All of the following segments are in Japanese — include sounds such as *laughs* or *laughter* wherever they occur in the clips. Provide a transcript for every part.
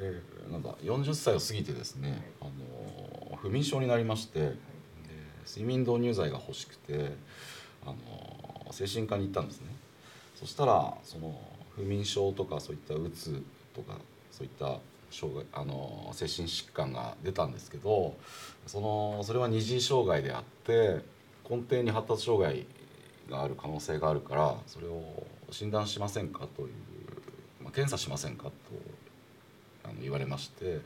え、なんか40歳を過ぎてですね、あの不眠症になりまして、睡眠導入剤が欲しくて、あの精神科に行ったんですね。そしたらその不眠症とかそういったうつとかそういった障害あの精神疾患が出たんですけどそのそれは二次障害であって根底に発達障害がある可能性があるからそれを診断しませんかという、まあ、検査しませんか言われまして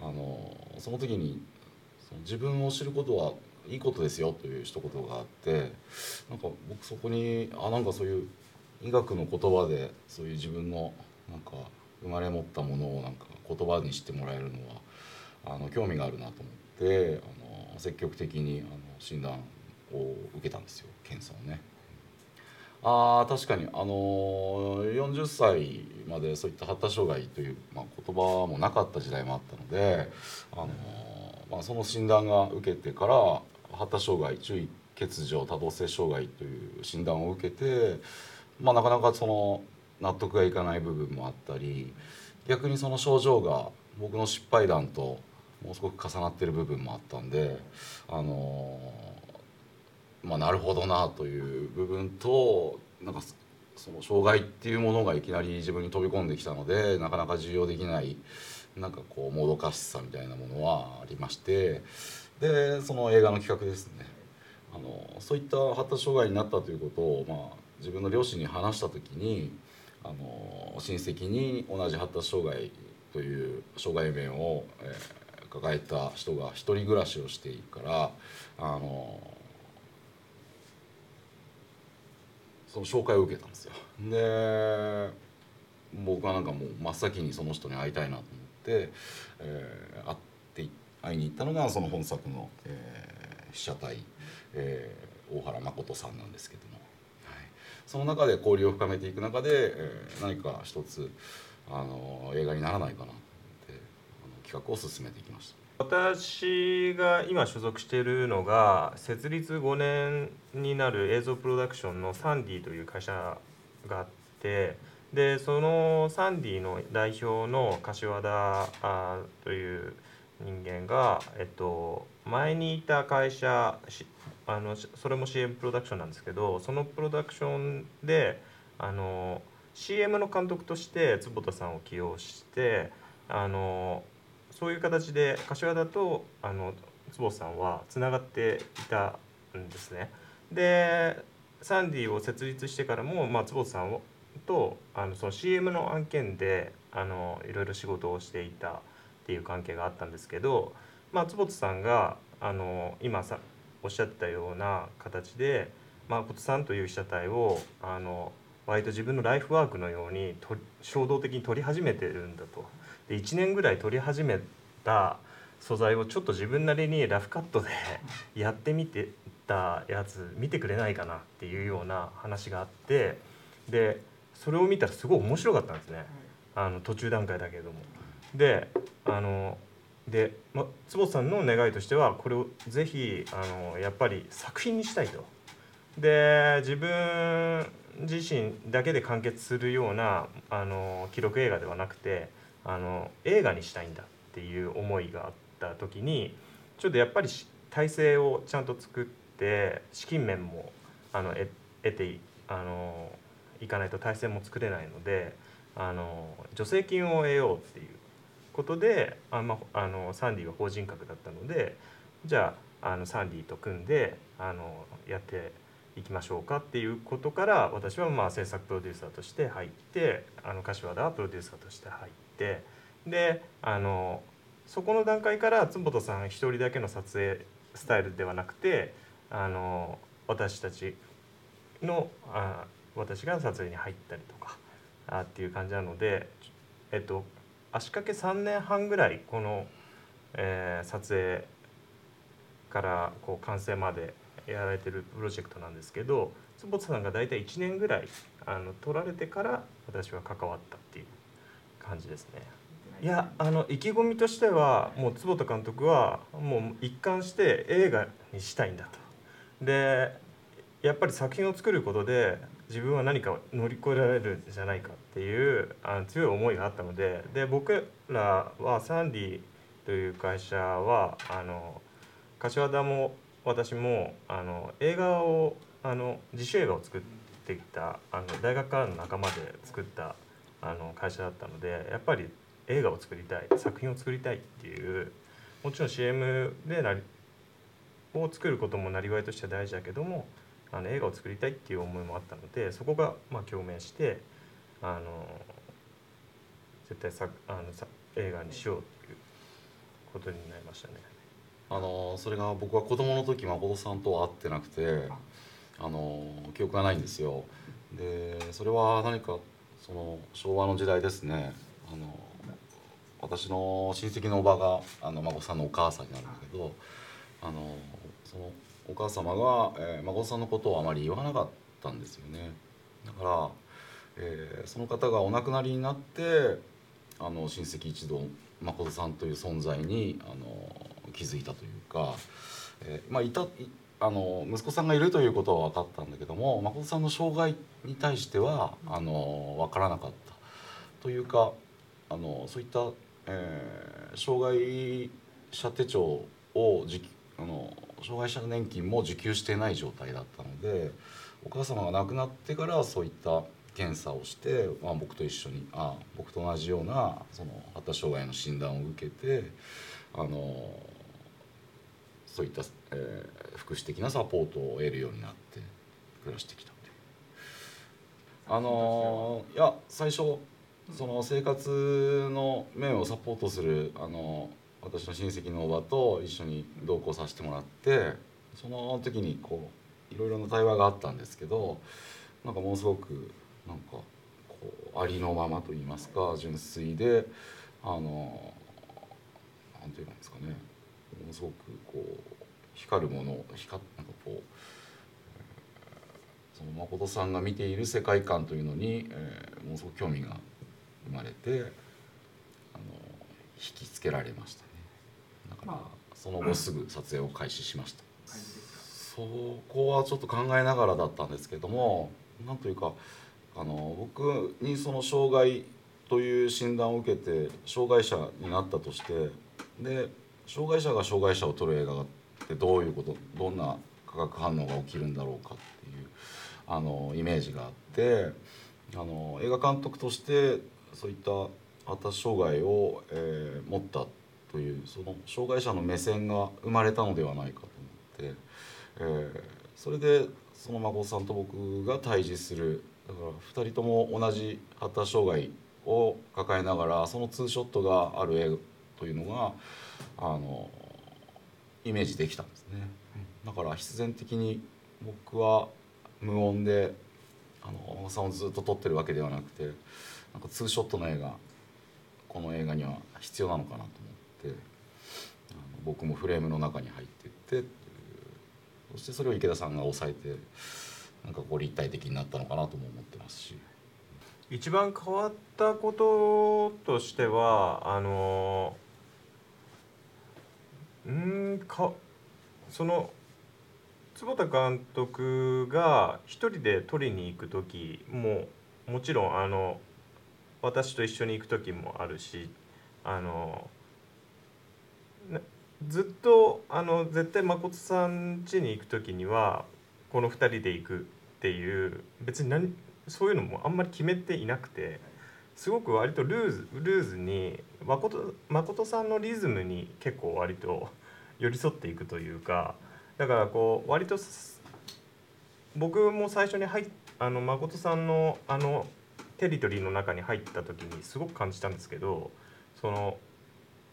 あのその時にその自分を知ることはいいことですよという一言があってなんか僕そこにあなんかそういう医学の言葉でそういう自分のなんか生まれ持ったものをなんか言葉にしてもらえるのはあの興味があるなと思ってあの積極的にあの診断を受けたんですよ検査をね。あ確かに。あの40歳までそういった発達障害という、まあ、言葉もなかった時代もあったので、あのまあ、その診断が受けてから発達障害注意欠如多動性障害という診断を受けて、まあ、なかなかその納得がいかない部分もあったり逆にその症状が僕の失敗談ともうすごく重なってる部分もあったんであのまあなるほどなという部分となんかその障害っていうものがいきなり自分に飛び込んできたのでなかなか受容できないなんかこうもどかしさみたいなものはありましてでその映画の企画ですね。あのそういった発達障害になったということを、まあ、自分の両親に話した時にあの親戚に同じ発達障害という障害面を、えー、抱えた人が一人暮らしをしているからあのその紹介を受けたんですよ。で僕はなんかもう真っ先にその人に会いたいなと思って、えー、会って会いに行ったのがその本作の、えー、被写体、えー、大原誠さんなんですけども。その中で交流を深めていく中で、えー、何か一つあの映画にならないかなと思って企画を進めていきました私が今所属しているのが設立5年になる映像プロダクションのサンディという会社があってでそのサンディの代表の柏田あという人間が、えっと、前にいた会社あのそれも CM プロダクションなんですけどそのプロダクションであの CM の監督として坪田さんを起用してあのそういう形で柏田とあの坪さんはつながっていたんですね。でサンディを設立してからも、まあ、坪さんとあのその CM の案件であのいろいろ仕事をしていたっていう関係があったんですけど、まあ、坪さんがあの今さおっしゃったような形で誠さんという被写体をあの割と自分のライフワークのようにと衝動的に撮り始めてるんだと。で1年ぐらい撮り始めた素材をちょっと自分なりにラフカットでやってみてたやつ見てくれないかなっていうような話があってでそれを見たらすごい面白かったんですねあの途中段階だけれども。であので、ま、坪さんの願いとしてはこれをぜひあのやっぱり作品にしたいと。で自分自身だけで完結するようなあの記録映画ではなくてあの映画にしたいんだっていう思いがあった時にちょっとやっぱり体制をちゃんと作って資金面もあの得てあのいかないと体制も作れないのであの助成金を得ようっていうことであ、まあ、あのサンディが法人格だったのでじゃああのサンディと組んであのやっていきましょうかっていうことから私はまあ制作プロデューサーとして入ってあの柏田はプロデューサーとして入ってであのそこの段階から坪田さん一人だけの撮影スタイルではなくてあの私たちのあ私が撮影に入ったりとかあっていう感じなので、えっと、足掛け3年半ぐらいこの、えー、撮影からこう完成までやられてるプロジェクトなんですけど坪田さんが大体1年ぐらいあの取られてから私は関わったっていう感じですね。いやあの意気込みとしてはもう坪田監督はもう一貫して映画にしたいんだと。でやっぱり作品を作ることで自分は何か乗り越えられるんじゃないかっていうあの強い思いがあったのでで僕らはサンディという会社はあの柏田も私もあの映画をあの自主映画を作ってきたあの大学からの仲間で作ったあの会社だったのでやっぱり映画を作りたい作品を作りたいっていうもちろん CM でなりを作ることもなりわいとしては大事だけどもあの映画を作りたいっていう思いもあったのでそこがまあ共鳴してあの絶対さあのさ映画にしようということになりましたね。あのそれが僕は子供の時誠さんとは会ってなくてあの記憶がないんですよでそれは何かその昭和の時代ですね。あの私の親戚のおばがあの孫さんのお母さんになるんだけどあのそのお母様が、えー、孫さんのことをあまり言わなかったんですよね。だから、えー、その方がお亡くなりになってあの親戚一同誠さんという存在にあの気づいたというか、えー、まあいたあの息子さんがいるということは分かったんだけども誠さんの障害に対してはあの分からなかった。というかあのそういった、えー、障害者手帳をあの障害者年金も受給していない状態だったのでお母様が亡くなってからそういった検査をして、まあ、僕と一緒にあ僕と同じようなその発達障害の診断を受けてあのそういった、えー、福祉的なサポートを得るようになって暮らしてきたあのいや最初その生活の面をサポートするあの私の親戚のおばと一緒に同行させてもらってその時にこういろいろな対話があったんですけどなんかものすごくなんかこうありのままと言いますか純粋であのなんていうんですかね。ものすごくこう光るもの光なんかこうその誠さんが見ている世界観というのに、えー、ものすごく興味が生まれてあの引きつけられましたね。だからその後すぐ撮影を開始しました、そこはちょっと考えながらだったんですけどもなんというかあの僕にその障害という診断を受けて障害者になったとしてで障害者が障害者を撮る映画ってどういうことどんな化学反応が起きるんだろうかっていうあのイメージがあってあの映画監督としてそういった発達障害を、えー、持ったというその障害者の目線が生まれたのではないかと思って、えー、それでその孫さんと僕が対峙するだから2人とも同じ発達障害を抱えながらそのツーショットがある絵というのがあのイメージできたんですね。だから必然的に僕は無音であのさんをずっと撮ってるわけではなくてなんかツーショットの絵がこの映画には必要なのかなと思ってあの僕もフレームの中に入っていってそしてそれを池田さんが抑えてなんかこう立体的になったのかなとも思ってますし。一番変わったこととしてはあのうんかその坪田監督が一人で撮りに行く時ももちろんあの私と一緒に行く時もあるしあのずっとあの絶対誠さん家に行く時にはこの2人で行くっていう別に何そういうのもあんまり決めていなくて。すごく割とルーズルーズに誠誠さんのリズムに結構割と寄り添っていくというかだからこう割と僕も最初に入あの誠さんのあのテリトリーの中に入った時にすごく感じたんですけどその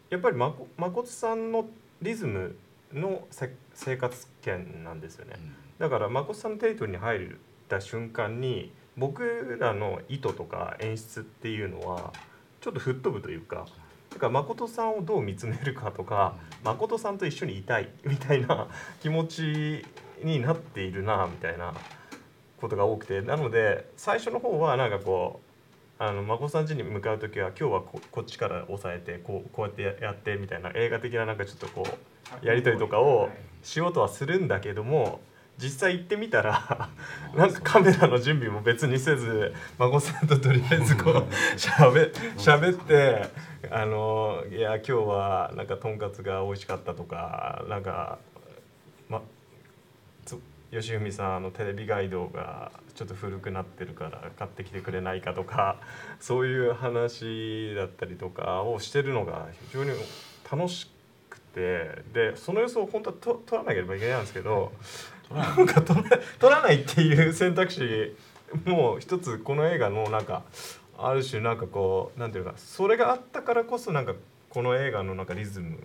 やっぱりまこ誠さんのリズムの生活圏なんですよね、だから誠さんのテリトリーに入った瞬間に僕らの意図とか演出っていうのはちょっと吹っ飛ぶというかだから誠さんをどう見つめるかとか誠さんと一緒にいたいみたいな気持ちになっているなみたいなことが多くてなので最初の方はなんかこうあの誠さん家に向かう時は今日はここっちから押さえてこうこうやってやってみたいな映画的ななんかちょっとこうやり取りとかをしようとはするんだけども実際行ってみたらなんかカメラの準備も別にせず孫さんととりあえずこうしゃべしゃべってあのいや今日はなんかとんかつが美味しかったとかなんかま吉文さんあのテレビガイドがちょっと古くなってるから買ってきてくれないかとかそういう話だったりとかをしてるのが非常に楽しくてでその様子を本当はと撮らなければいけないんですけどなんか撮ら撮らないっていう選択肢もう一つこの映画のなんかある種なんかこうなんていうかそれがあったからこそなんかこの映画のなんかリズム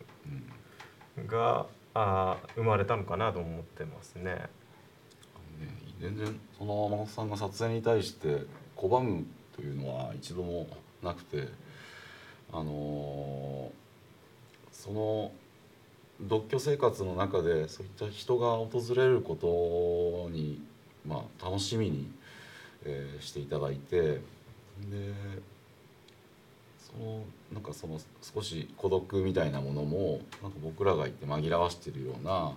があ生まれたのかなと思ってますね。全然その真さんが撮影に対して拒むというのは一度もなくてあのその独居生活の中でそういった人が訪れることに、まあ、楽しみに、えー、していただいてでそのなんかその少し孤独みたいなものもなんか僕らがいて紛らわしてるような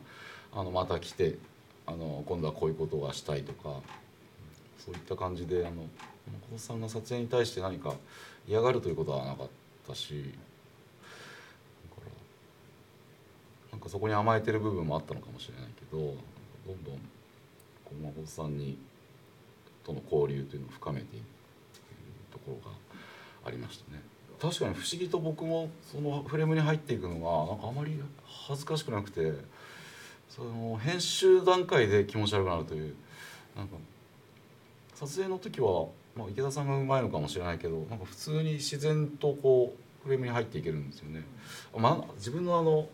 あのまた来てあの今度はこういうことがしたいとかそういった感じであの小さんが撮影に対して何か嫌がるということはなかったしなんかそこに甘えてる部分もあったのかもしれないけどどんどんこう孫さんにとの交流というのを深めていくところがありましたね。確かに不思議と僕もそのフレームに入っていくのがなんかあまり恥ずかしくなくてその編集段階で気持ち悪くなるというなんか撮影の時は、まあ、池田さんがうまいのかもしれないけどなんか普通に自然とこうフレームに入っていけるんですよね。まあ、自分のあの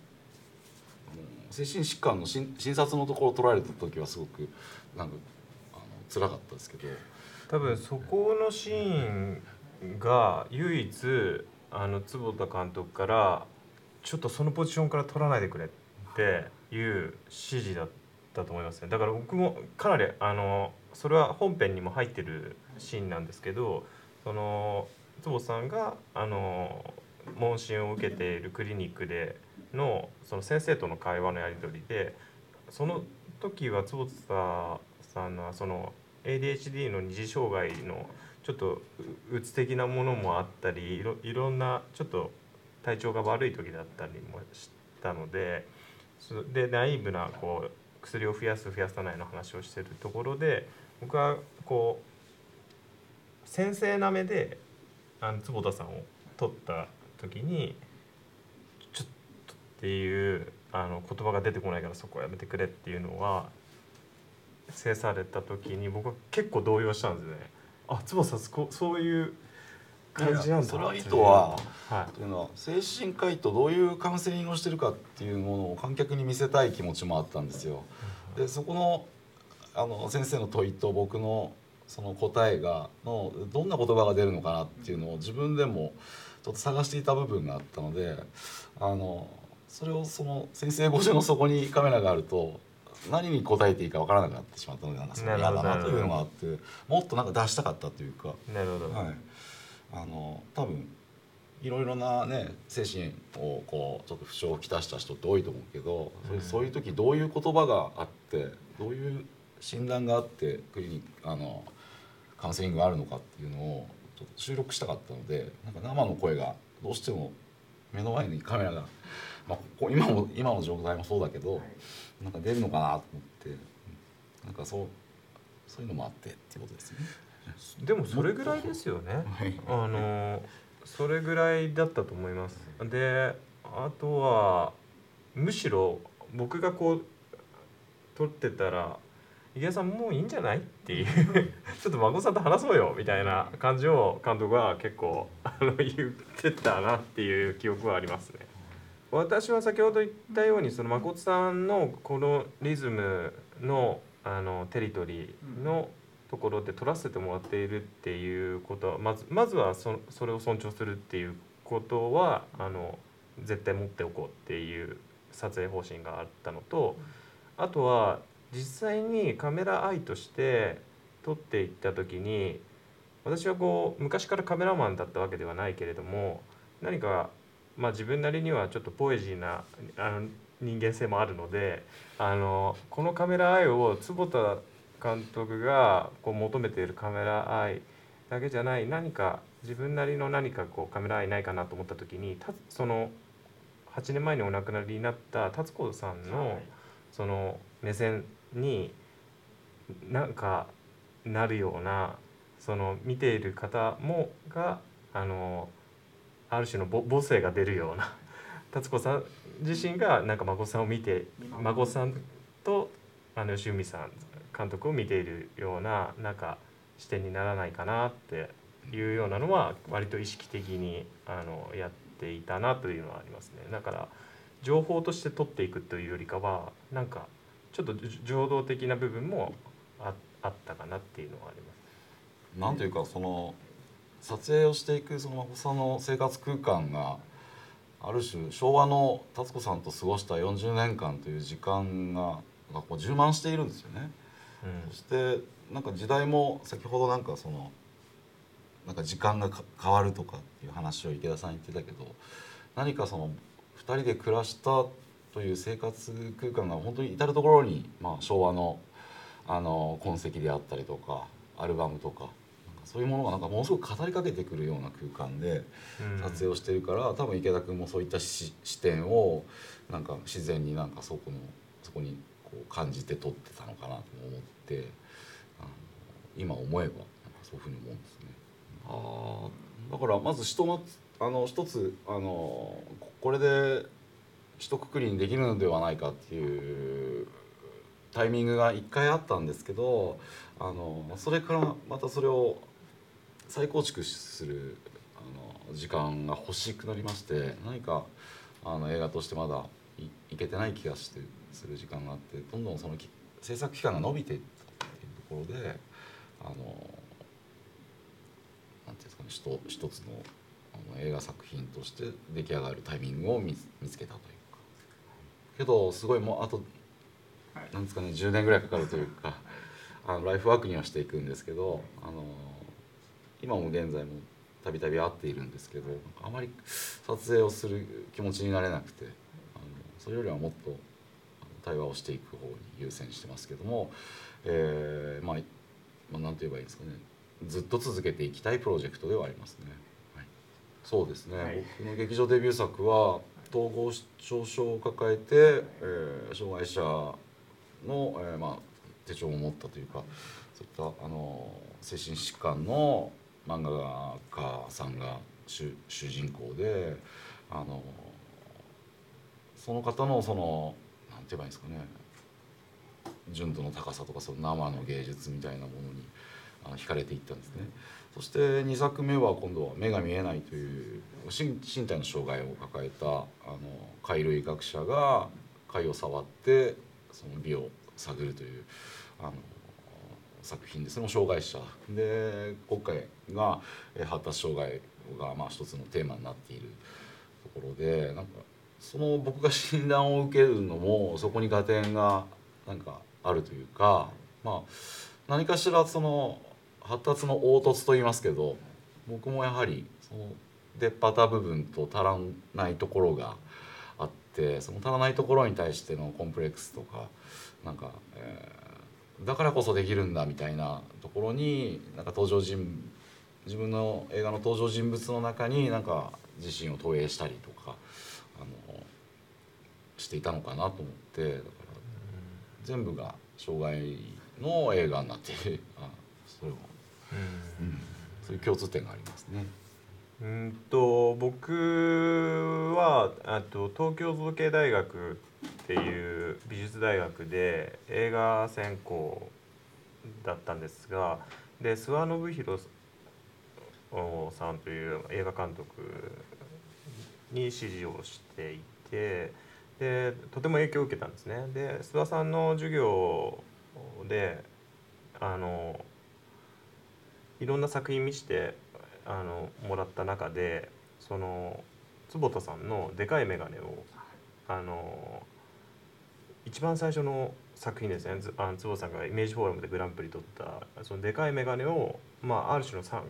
精神疾患の診察のところを取られた時はすごくなんかあの辛かったですけど。多分そこのシーンが唯一あの坪田監督からちょっとそのポジションから取らないでくれっていう指示だったと思いますね。だから僕もかなりあのそれは本編にも入ってるシーンなんですけどその坪さんがあの問診を受けているクリニックでのその先生との会話のやり取りでその時は坪田さんのその ADHD の二次障害のちょっとうつ的なものもあったりいろいろんなちょっと体調が悪い時だったりもしたのででナイーブなこう薬を増やす増やさないの話をしてるところで僕はこう先生なめであの坪田さんを取った時にっていうあの言葉が出てこないからそこはやめてくれっていうのは制された時に僕は結構動揺したんですね。あ坪田さんそういう感じなんだその意図は、はい、というのは精神科医とどういうカウンセリングをしてるかっていうものを観客に見せたい気持ちもあったんですよ。でそこのあの先生の問いと僕のその答えがのどんな言葉が出るのかなっていうのを自分でもちょっと探していた部分があったのであのそれをその先生越しの底にカメラがあると何に答えていいか分からなくなってしまったのでなんかその嫌だなというのがあってもっとなんか出したかったというか。なるほど、はい。あの多分いろいろなね精神をこうちょっと不調をきたした人って多いと思うけど、うん、そういう時どういう言葉があってどういう診断があってクリニックあのカウンセリングがあるのかっていうのをちょっと収録したかったのでなんか生の声がどうしても目の前にカメラが、まあ、今も今の状態もそうだけど、はい、なんか出るのかなと思ってなんかそうそういうのもあってっていうことですね。*laughs* でもそれぐらいですよね、*laughs* はい、あのそれぐらいだったと思いますであとはむしろ僕がこう撮ってたら「池谷さんもういいんじゃない?」っていう *laughs* ちょっと孫さんと話そうよみたいな感じを監督は結構あの言ってたなっていう記憶はありますね。私は先ほど言ったようにその誠さんのこのリズムのあのテリトリーのところで撮らせてもらっているっていうことはまずまずはそそれを尊重するっていうことはあの絶対持っておこうっていう撮影方針があったのとあとは実際にカメラアイとして撮っていった時に私はこう昔からカメラマンだったわけではないけれども何か、まあ、自分なりにはちょっとポエジーなあの人間性もあるのであのこのカメラアイを坪田監督がこう求めているカメラアイだけじゃない何か自分なりの何かこうカメラアイないかなと思った時にたその8年前にお亡くなりになった達子さんのその目線になんかなるようなその見ている方もがあのある種の母母性が出るような *laughs* 達子さん自身がなんか孫さんを見て孫さんとあの吉海さん監督を見ているようななんか視点にならないかなっていうようなのは割と意識的にあのやっていたなというのはありますね。だから情報として取っていくというよりかはなんかちょっと情動的な部分もああったかなっていうのはあります。なんというかその撮影をしていくそのんの生活空間がある種昭和の達子さんと過ごした40年間という時間ががこう充満しているんですよね。そしてなんか時代も先ほどなんかそのなんか時間が変わるとかっていう話を池田さん言ってたけど何かその2人で暮らしたという生活空間が本当に至る所にまあ昭和のあの痕跡であったりとかアルバムとかそういうものがなんかものすごく語りかけてくるような空間で撮影をしてるから、多分池田君もそういった視点をなんか自然になんかそこのそこにこう感じて撮ってたのかなと思って今思えばそういうふうに思うんですね。あだからまず人のあの一つあのこれで一括りにできるのではないかっていうタイミングが一回あったんですけどあのそれからまたそれを再構築するあの時間が欲しくなりまして何かあの映画としてまだいいけてない気がしてする時間があってどんどんその制作期間が伸びていったっていうところであのなんていうんですかね一一つのあの映画作品として出来上がるタイミングを見見つけたというか。けどすごいもうあと、はい、なんですかね10年ぐらいかかるというかあのライフワークにはしていくんですけどあの今も現在もたびたび会っているんですけどあまり撮影をする気持ちになれなくてあのそれよりはもっと対話をしていく方に優先してますけども、えー、まあ、まあ、て言えばいいですかね。ずっと続けていきたいプロジェクトではありますね。はい、そうですね、はい、僕の劇場デビュー作は統合失調症を抱えて、えー、障害者の、えーまあ、手帳を持ったというかそういったあの精神疾患の漫画家さんが主主人公であのその方のそのなんて言えばいいんですかね純度の高さとかその生の芸術みたいなものにあの惹かれていったんですね。そして2作目は今度は目が見えないという身体の障害を抱えたあの貝類学者が貝を触ってその美を探るというあの作品ですね障害者。で今回が発達障害がまあ一つのテーマになっているところでなんかその僕が診断を受けるのもそこに合点がなんかあるというかまあ何かしらその発達の凹凸と言いますけど僕もやはりその出っ張った部分と足らないところがあってその足らないところに対してのコンプレックスとかなんか、えー、だからこそできるんだみたいなところになんか登場人自分の映画の登場人物の中になんか自身を投影したりとかあのしていたのかなと思ってだから全部が障害の映画になって *laughs* あそれは、うん、そういう共通点がありますね。うんと僕はあと東京造形大学っていう美術大学で映画専攻だったんですがで諏訪信弘さんという映画監督に指示をしていてでとても影響を受けたんですね。で諏訪さんの授業であのいろんな作品見してあのもらった中でその坪田さんの「でかい眼鏡をあの一番最初の作品ですね。あの坪さんがイメージフォーラムでグランプリ取ったそのでかい眼鏡を、まあ、ある種のさ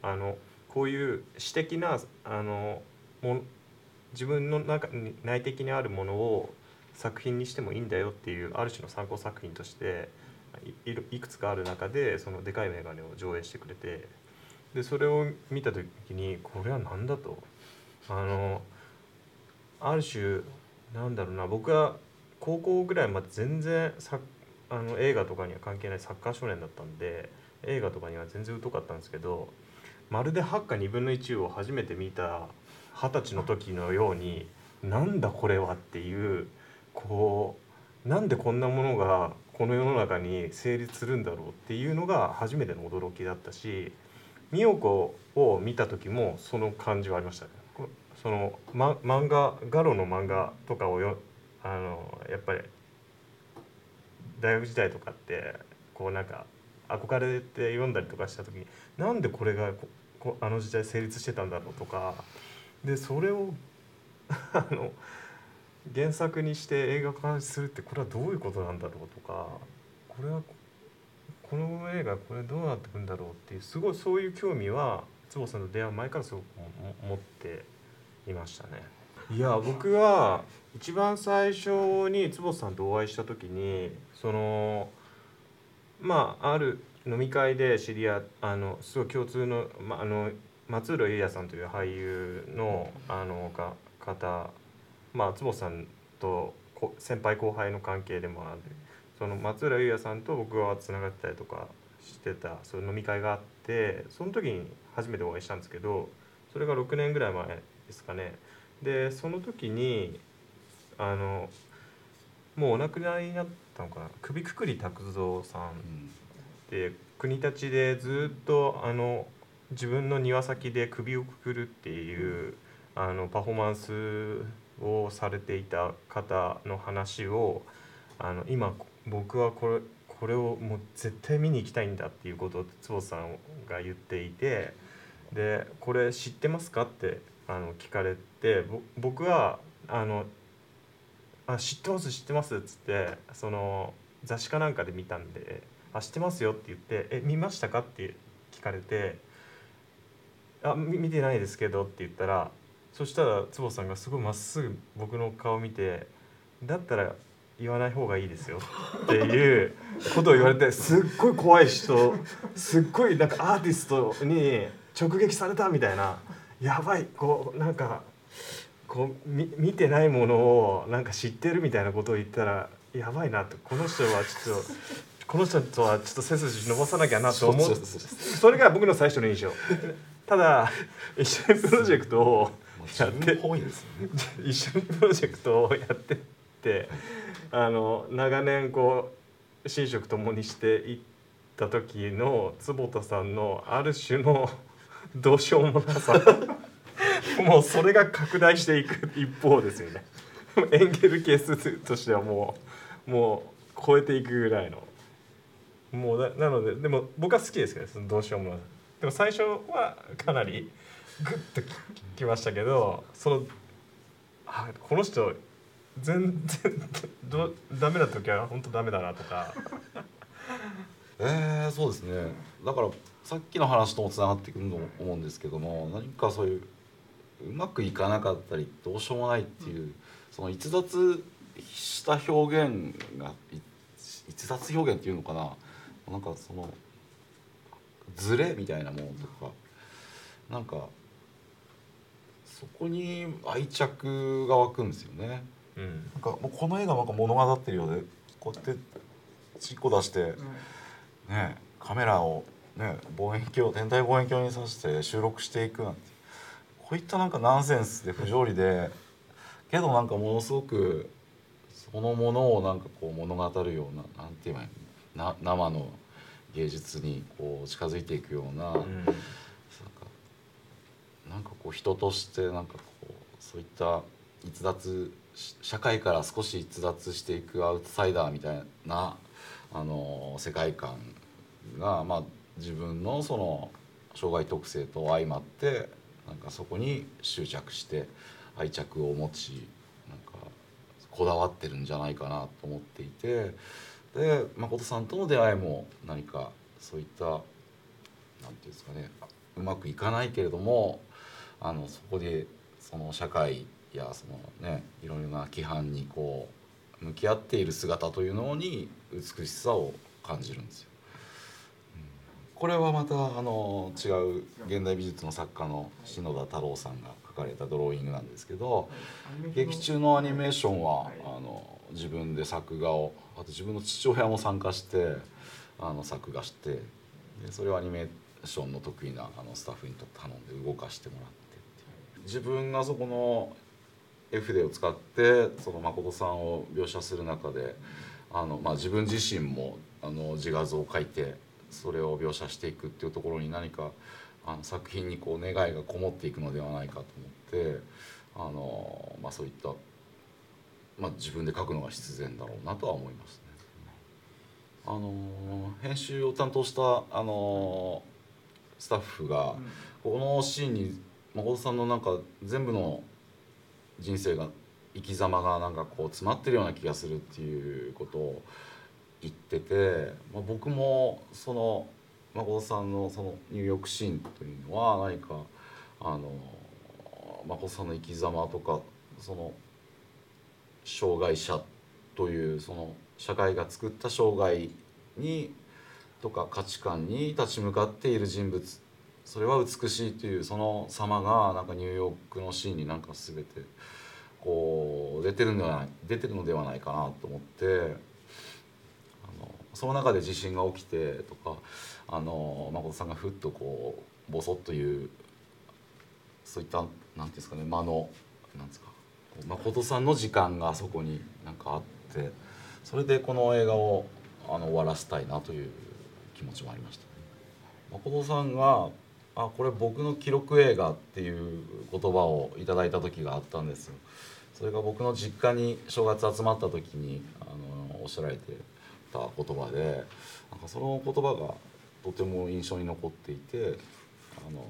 あのこういう詩的なあのも自分の中に内的にあるものを作品にしてもいいんだよっていうある種の参考作品としていいくつかある中でそのでかい眼鏡を上映してくれてでそれを見た時にこれは何だと。あのある種なんだろうな僕は高校ぐらいまで全然さあの映画とかには関係ないサッカー少年だったんで映画とかには全然疎かったんですけどまるで8か2分の1を初めて見た二十歳の時のようになんだこれはっていうこうなんでこんなものがこの世の中に成立するんだろうっていうのが初めての驚きだったし美代子を見た時もその感じはありましたね。その、ま、漫画ガロの漫画とかをよあのやっぱり大学時代とかってこうなんか憧れて読んだりとかした時になんでこれがこあの時代成立してたんだろうとかでそれを *laughs* あの原作にして映画化するってこれはどういうことなんだろうとかこれはこの映画これどうなってくんだろうっていうすごいそういう興味は坪さんと出会う前からすごく持っていましたね。いや僕は一番最初に坪さんとお会いした時にそのまあある飲み会で知り合あのすごい共通の,、まあ、の松浦優也さんという俳優のあのが方まあ坪さんと先輩後輩の関係でもある。その松浦優也さんと僕はつながってたりとかしてたそういう飲み会があってその時に初めてお会いしたんですけどそれが6年ぐらい前ですかね。でその時にあのもうお亡くなりになったのかな首くくり拓三さんで国立でずっとあの自分の庭先で首をくくるっていうあのパフォーマンスをされていた方の話をあの今僕はこれこれをもう絶対見に行きたいんだっていうことを坪さんが言っていてで「これ知ってますか?」ってあの聞かれて僕はあのあ知ってます知ってます」っつってその雑誌かなんかで見たんで「あ知ってますよ」って言って「え見ましたか?」って聞かれて「あ見てないですけど」って言ったらそしたら坪さんがすごいまっすぐ僕の顔見て「だったら言わない方がいいですよ」っていうことを言われてすっごい怖い人すっごいなんかアーティストに直撃されたみたいなやばいこうなんか。こうみ見てないものをなんか知ってるみたいなことを言ったらやばいなと。この人はちょっとこの人とはちょっと背筋伸ばさなきゃなと思う。それが僕の最初の印象。ただ一緒にプロジェクトをやって一緒にプロジェクトをやってってあの長年こう寝食ともにしていった時の坪田さんのある種のどうしようもなさ。*laughs* もうそれが拡大していく一方ですよね。エンゲル係数としてはもうもう超えていくぐらいの。もうなのででも僕は好きですけどそのどうしようもないでも最初はかなりグッときましたけどそのあこの人全然どダメな時は本当ダメだなとか。えー、そうですね。だからさっきの話ともつながってくると思うんですけども何かそういううまくいかなかったりどうしようもないっていう、その逸脱した表現が逸脱表現っていうのかななんかそのズレみたいなものとかなんかそこに愛着が湧くんですよね。うん、なんかもうこの映画なんか物語ってるようでこうやってちっこ出して、ねカメラをね望遠鏡天体望遠鏡にさして収録していくなんて。こういったなんかナンセンスで不条理でけどなんかものすごくそのものをなんかこう物語るようななんて言えばいいな生の芸術にこう近づいていくような,、うん、なんかなんかこう人としてなんかこうそういった逸脱社会から少し逸脱していくアウトサイダーみたいなあの世界観が、まあ、自分のその障害特性と相まってなんかそこに執着して愛着を持ちなんかこだわってるんじゃないかなと思っていてで誠さんとの出会いも何かそういった何て言うんですかねうまくいかないけれどもあのそこでその社会やそのねいろいろな規範にこう向き合っている姿というのに美しさを感じるんですよ。これはまたあの違う現代美術の作家の篠田太郎さんが描かれたドローイングなんですけど劇中のアニメーションはあの自分で作画をあと自分の父親も参加してあの作画してでそれをアニメーションの得意なあのスタッフに頼んで動かしてもらって自分がそこの絵筆を使ってその誠さんを描写する中であの、まあ、自分自身もあの自画像を描いてそれを描写していくっていうところに何かあの作品にこう願いがこもっていくのではないかと思ってあの、まあ、そういった、まあ、自分で描くのが必然だろうなとは思いますね。あの編集を担当したあのスタッフがこのシーンに誠さんのなんか全部の人生が生き様がなんかこう詰まってるような気がするっていうことを言ってて、まあ、僕もその誠さんのその入浴シーンというのは何かあの誠さんの生き様とかその障害者というその社会が作った障害にとか価値観に立ち向かっている人物それは美しいというその様がなんかニューヨークのシーンになんか全てこう出てるのではない出てるのではないかなと思ってその中で地震が起きてとかあの誠さんがふっとこうボソッというそういったなんていうんですかね間のなんですか誠さんの時間があそこになんかあってそれでこの映画をあの終わらせたいなという気持ちもありました、誠さんがあこれ僕の記録映画っていう言葉をいただいた時があったんですよ。それが僕の実家に正月集まった時にあのおっしゃられてた言葉でなんかその言葉がとても印象に残っていてあの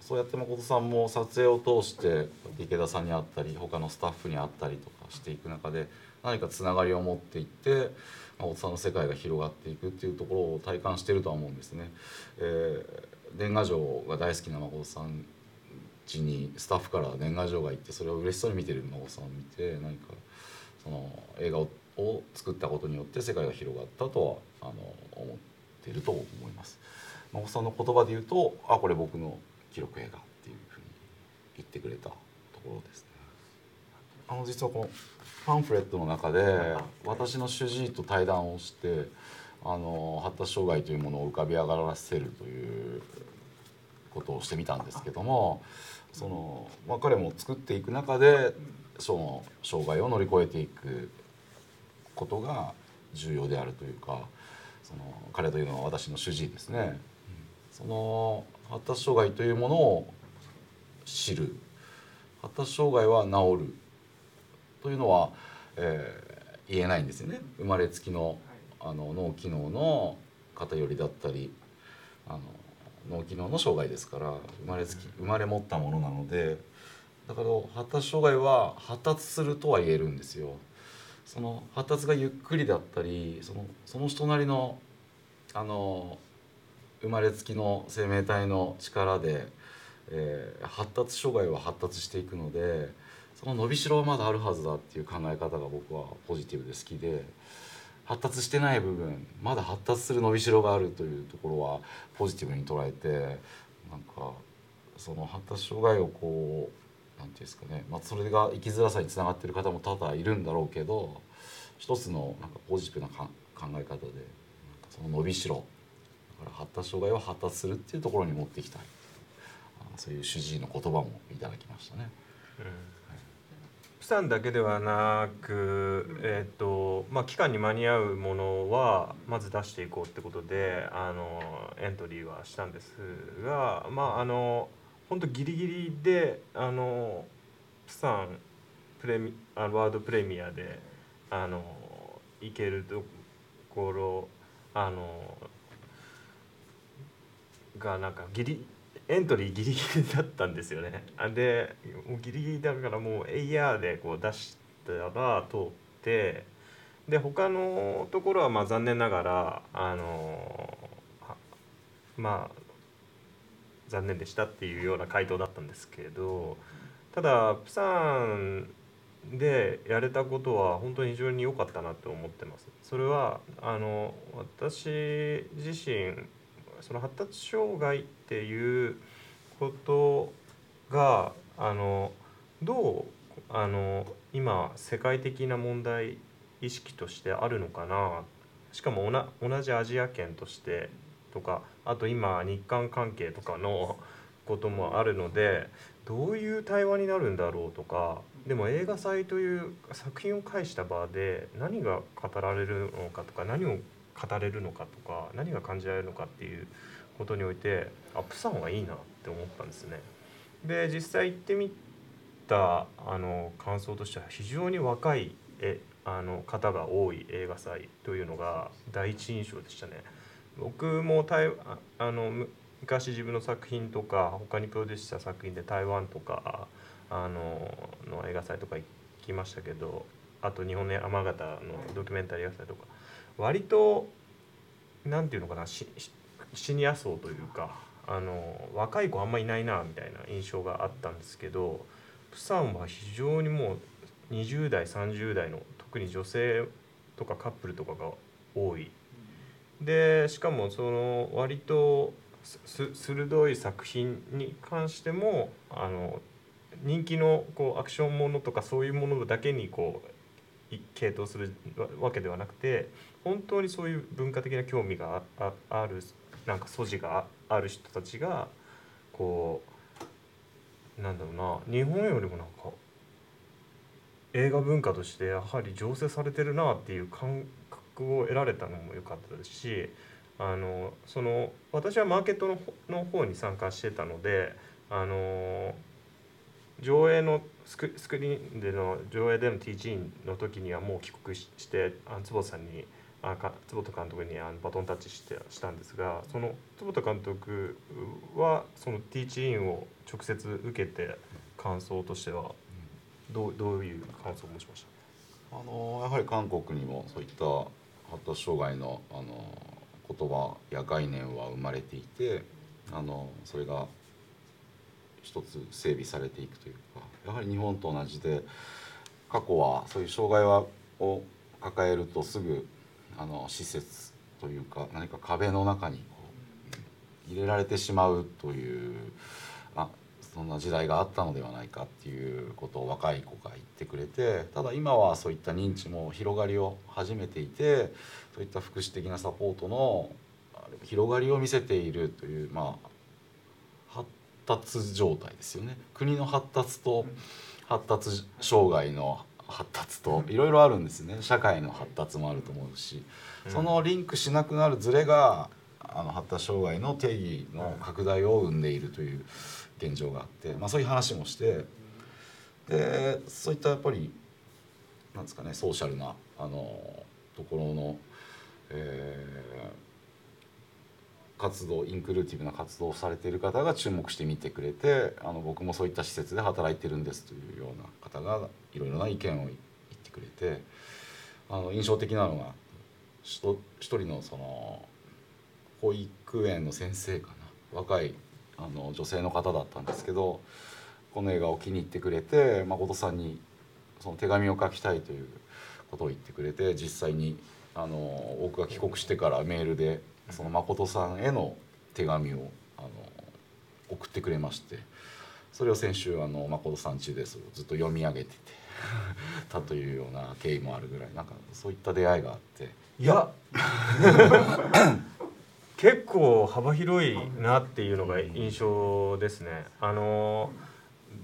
そうやって誠さんも撮影を通して池田さんに会ったり他のスタッフに会ったりとかしていく中で何かつながりを持っていって大津さんの世界が広がっていくっていうところを体感してるとは思うんですね。えー、年賀状が大好きな誠さん家にスタッフから年賀状が行ってそれを嬉しそうに見てる誠さんを見て何かその映画をを作ったことによって世界が広がったとはあの思っていると思います。誠さんの言葉で言うとあこれ僕の記録映画っていうふうに言ってくれたところですね。あの実はこのパンフレットの中で私の主治医と対談をしてあの発達障害というものを浮かび上がらせるということをしてみたんですけどもその、まあ、彼も作っていく中でその障害を乗り越えていくことが重要であるというかその彼というのは私の主治医ですね。その発達障害というものを知る発達障害は治るというのは、えー、言えないんですよね生まれつきのあの脳機能の偏りだったりあの脳機能の障害ですから生まれつき生まれ持ったものなのでだから発達障害は発達するとは言えるんですよ。その発達がゆっくりだったりそのその人なりのあの生まれつきの生命体の力で、えー、発達障害は発達していくのでその伸びしろはまだあるはずだっていう考え方が僕はポジティブで好きで発達してない部分まだ発達する伸びしろがあるというところはポジティブに捉えてなんかその発達障害をこう何て言うんですかね、まあ、それが生きづらさにつながってる方も多々いるんだろうけど一つのなんかポジティブな考え方でその伸びしろだから発達障害を発達するっていうところに持っていきたい。そういう主治医の言葉もいただきましたね。うん。さんだけではなく、えーとまあ、期間に間に合うものはまず出していこうってことであのエントリーはしたんですがまああの本当ギリギリであのプサンプレミあワードプレミアであの行けるところあのがなんかギリエントリーギリギリだったんですよね。でもうギリギリだからもう AR でこう出したら通ってで他のところはまあ残念ながらあのまあ残念でしたっていうような回答だったんですけどただプサンでやれたことは本当に非常に良かったなと思ってます。それはあの私自身その発達障害っていうことがあのどうあの今世界的な問題意識としてあるのかな。しかも同じアジア圏としてとかあと今日韓関係とかのこともあるのでどういう対話になるんだろうとかでも映画祭という作品を介した場で何が語られるのかとか何を語れるのかとか何が感じられるのかっていうことにおいてあプサンはいいなって思ったんですね。で実際行ってみたあの感想としては非常に若いえあの方が多い映画祭というのが第一印象でしたね。僕も台あの昔自分の作品とか他にプロデュースした作品で台湾とかあのの映画祭とか行きましたけどあと日本の山形のドキュメンタリー映画祭とか割と何て言うのかなシニア層というかあの若い子あんまいないなみたいな印象があったんですけどプサンは非常にもう20代30代の特に女性とかカップルとかが多い。でしかもその割と鋭い作品に関してもあの人気のこうアクションものとかそういうものだけにこう傾倒するわけではなくて本当にそういう文化的な興味があるなんか素地がある人たちがこうなんだろうな日本よりもなんか映画文化としてやはり醸成されてるなっていう感覚を得られたのも良かったですしあのその私はマーケットのの方に参加してたのであの上映のスクスクリーンでの上映での T チーンの時にはもう帰国してあ坪さんにあか坪田監督にあのバトンタッチしてしたんですがその坪田監督はその T チーンを直接受けて感想としてはどうどういう感想を持ちました？あのやはり韓国にもそういった発達障害のあの言葉や概念は生まれていてあのそれが一つ整備されていくというかやはり日本と同じで過去はそういう障害を抱えるとすぐあの施設というか何か壁の中にこう入れられてしまうというそんな時代があったのではないかっていうことを若い子が言ってくれてただ今はそういった認知も広がりを始めていてそういった福祉的なサポートの広がりを見せているというまあ発達状態ですよね。国の発達と発達障害の発達といろいろあるんですね。社会の発達もあると思うし。そのリンクしなくなるズレがあの発達障害の定義の拡大を生んでいるという現状があって、まあ、そういう話もしてでそういったやっぱりなんですかねソーシャルなあのところのえー、活動インクルーティブな活動をされている方が注目して見てくれてあの僕もそういった施設で働いてるんですというような方がいろいろな意見を言ってくれてあの印象的なのが一人のその保育園の先生かな若いあの女性の方だったんですけどこの映画を気に入ってくれて誠さんにその手紙を書きたいということを言ってくれて実際にあの僕が帰国してからメールでその誠さんへの手紙をあの送ってくれましてそれを先週あの誠さん家でずっと読み上げてて *laughs* たというような経緯もあるぐらいなんかそういった出会いがあって。いや *laughs* 結構幅広いなっていうのが印象ですね。あの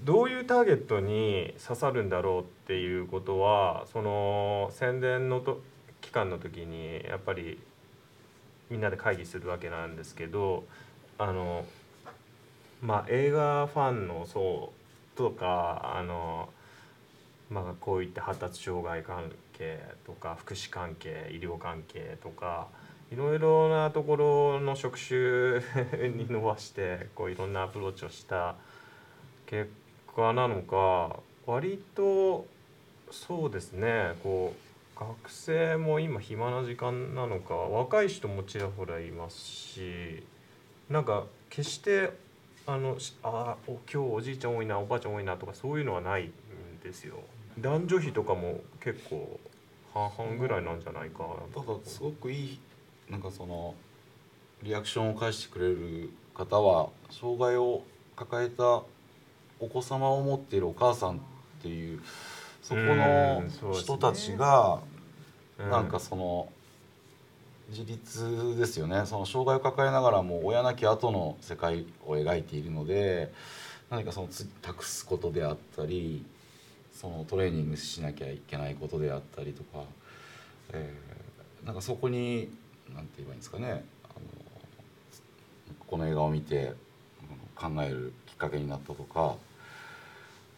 どういうターゲットに刺さるんだろうっていうことはその宣伝のと期間の時にやっぱりみんなで会議するわけなんですけどあのまあ映画ファンの層とかあのまあこういった発達障害関係とか福祉関係医療関係とかいろいろなところの職種に伸ばしてこういろんなアプローチをした結果なのか割とそうですねこう学生も今暇な時間なのか若い人もちらほらいますしなんか決してあのあ今日おじいちゃん多いなおばあちゃん多いなとかそういうのはないんですよ。男女比とかも結構半々ぐらいなんじゃないかただすごくいいなんかそのリアクションを返してくれる方は障害を抱えたお子様を持っているお母さんっていうそこの人たちがなんかその自立ですよね。その障害を抱えながらも親なき後の世界を描いているので何かその託すことであったりそのトレーニングしなきゃいけないことであったりとか、えー、なんかそこに何て言えばいいんですかね。あのこの映画を見て考えるきっかけになったとか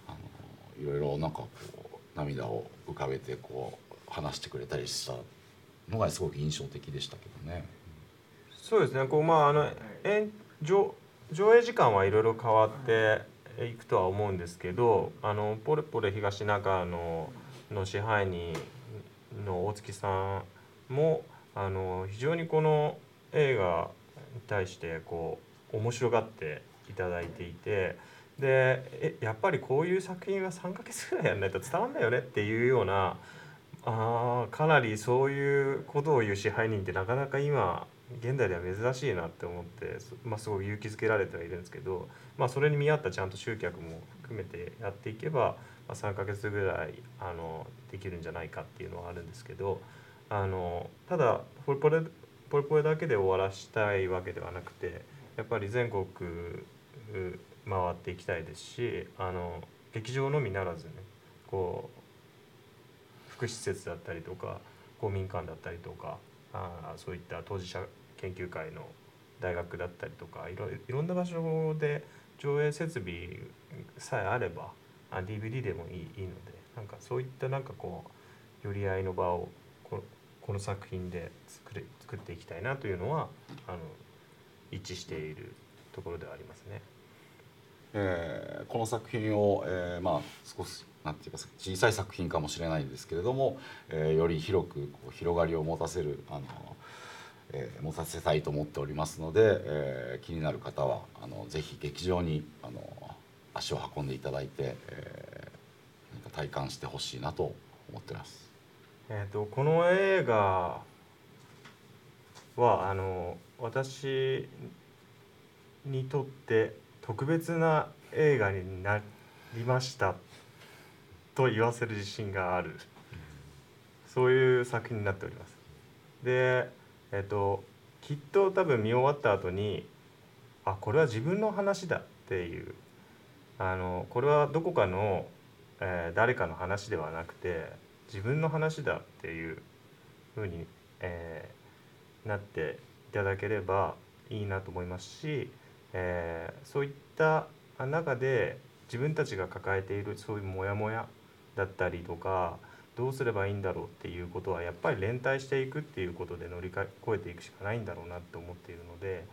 あのいろいろなんかこう涙を浮かべてこう話してくれたりしたのがすごく印象的でしたけどね。そうですね。こうまああの上上映時間はいろいろ変わっていくとは思うんですけどあのポレポレ東中野の支配人の大月さんもあの非常にこの映画に対してこう面白がっていただいていてでやっぱりこういう作品は3ヶ月ぐらいやんないと伝わんないよねっていうようなあかなりそういうことを言う支配人ってなかなか今現代では珍しいなって思って、まあ、すごい勇気づけられてはいるんですけど、まあ、それに見合ったちゃんと集客も含めてやっていけば、まあ、3ヶ月ぐらいあのできるんじゃないかっていうのはあるんですけどあのただポリポレポリポレだけで終わらしたいわけではなくてやっぱり全国回っていきたいですしあの劇場のみならずねこう福祉施設だったりとか公民館だったりとかあそういった当事者研究会の大学だったりとかいろいろんな場所で上映設備さえあればあ DVD でもいいいいのでなんかそういったなんかこう寄り合いの場をここの作品で作れ作っていきたいなというのはあの一致しているところではありますね。えー、この作品を、えー、まあ少しなんていうか小さい作品かもしれないんですけれども、えー、より広くこう広がりを持たせるあの、えー、持たせたいと思っておりますので、えー、気になる方はあのぜひ劇場にあの足を運んでいただいて、えー、なんか体感してほしいなと思ってます。えーと、この映画はあの私にとって特別な映画になりましたと言わせる自信があるそういう作品になっております。でえっときっと多分見終わった後にあこれは自分の話だっていうあのこれはどこかの、えー、誰かの話ではなくて自分の話だっていうふうに、えー、なっていただければいいなと思いますし、えー、そういった中で自分たちが抱えているそういうモヤモヤだったりとかどうすればいいんだろうっていうことはやっぱり連帯していくっていうことで乗り越えていくしかないんだろうなって思っているので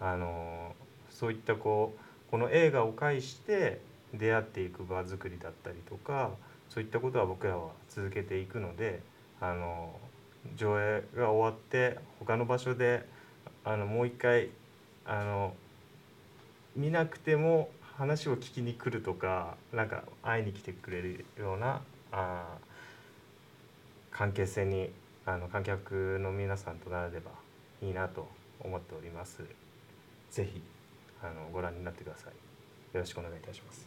あのそういったこうこの映画を介して出会っていく場作りだったりとかそういったことは僕らは続けていくのであの上映が終わって他の場所であのもう一回あの見なくても話を聞きに来るとかなんか会いに来てくれるようなあ関係性にあの観客の皆さんとなれればいいなと思っております。ぜひあのご覧になってください。よろしくお願いいたします。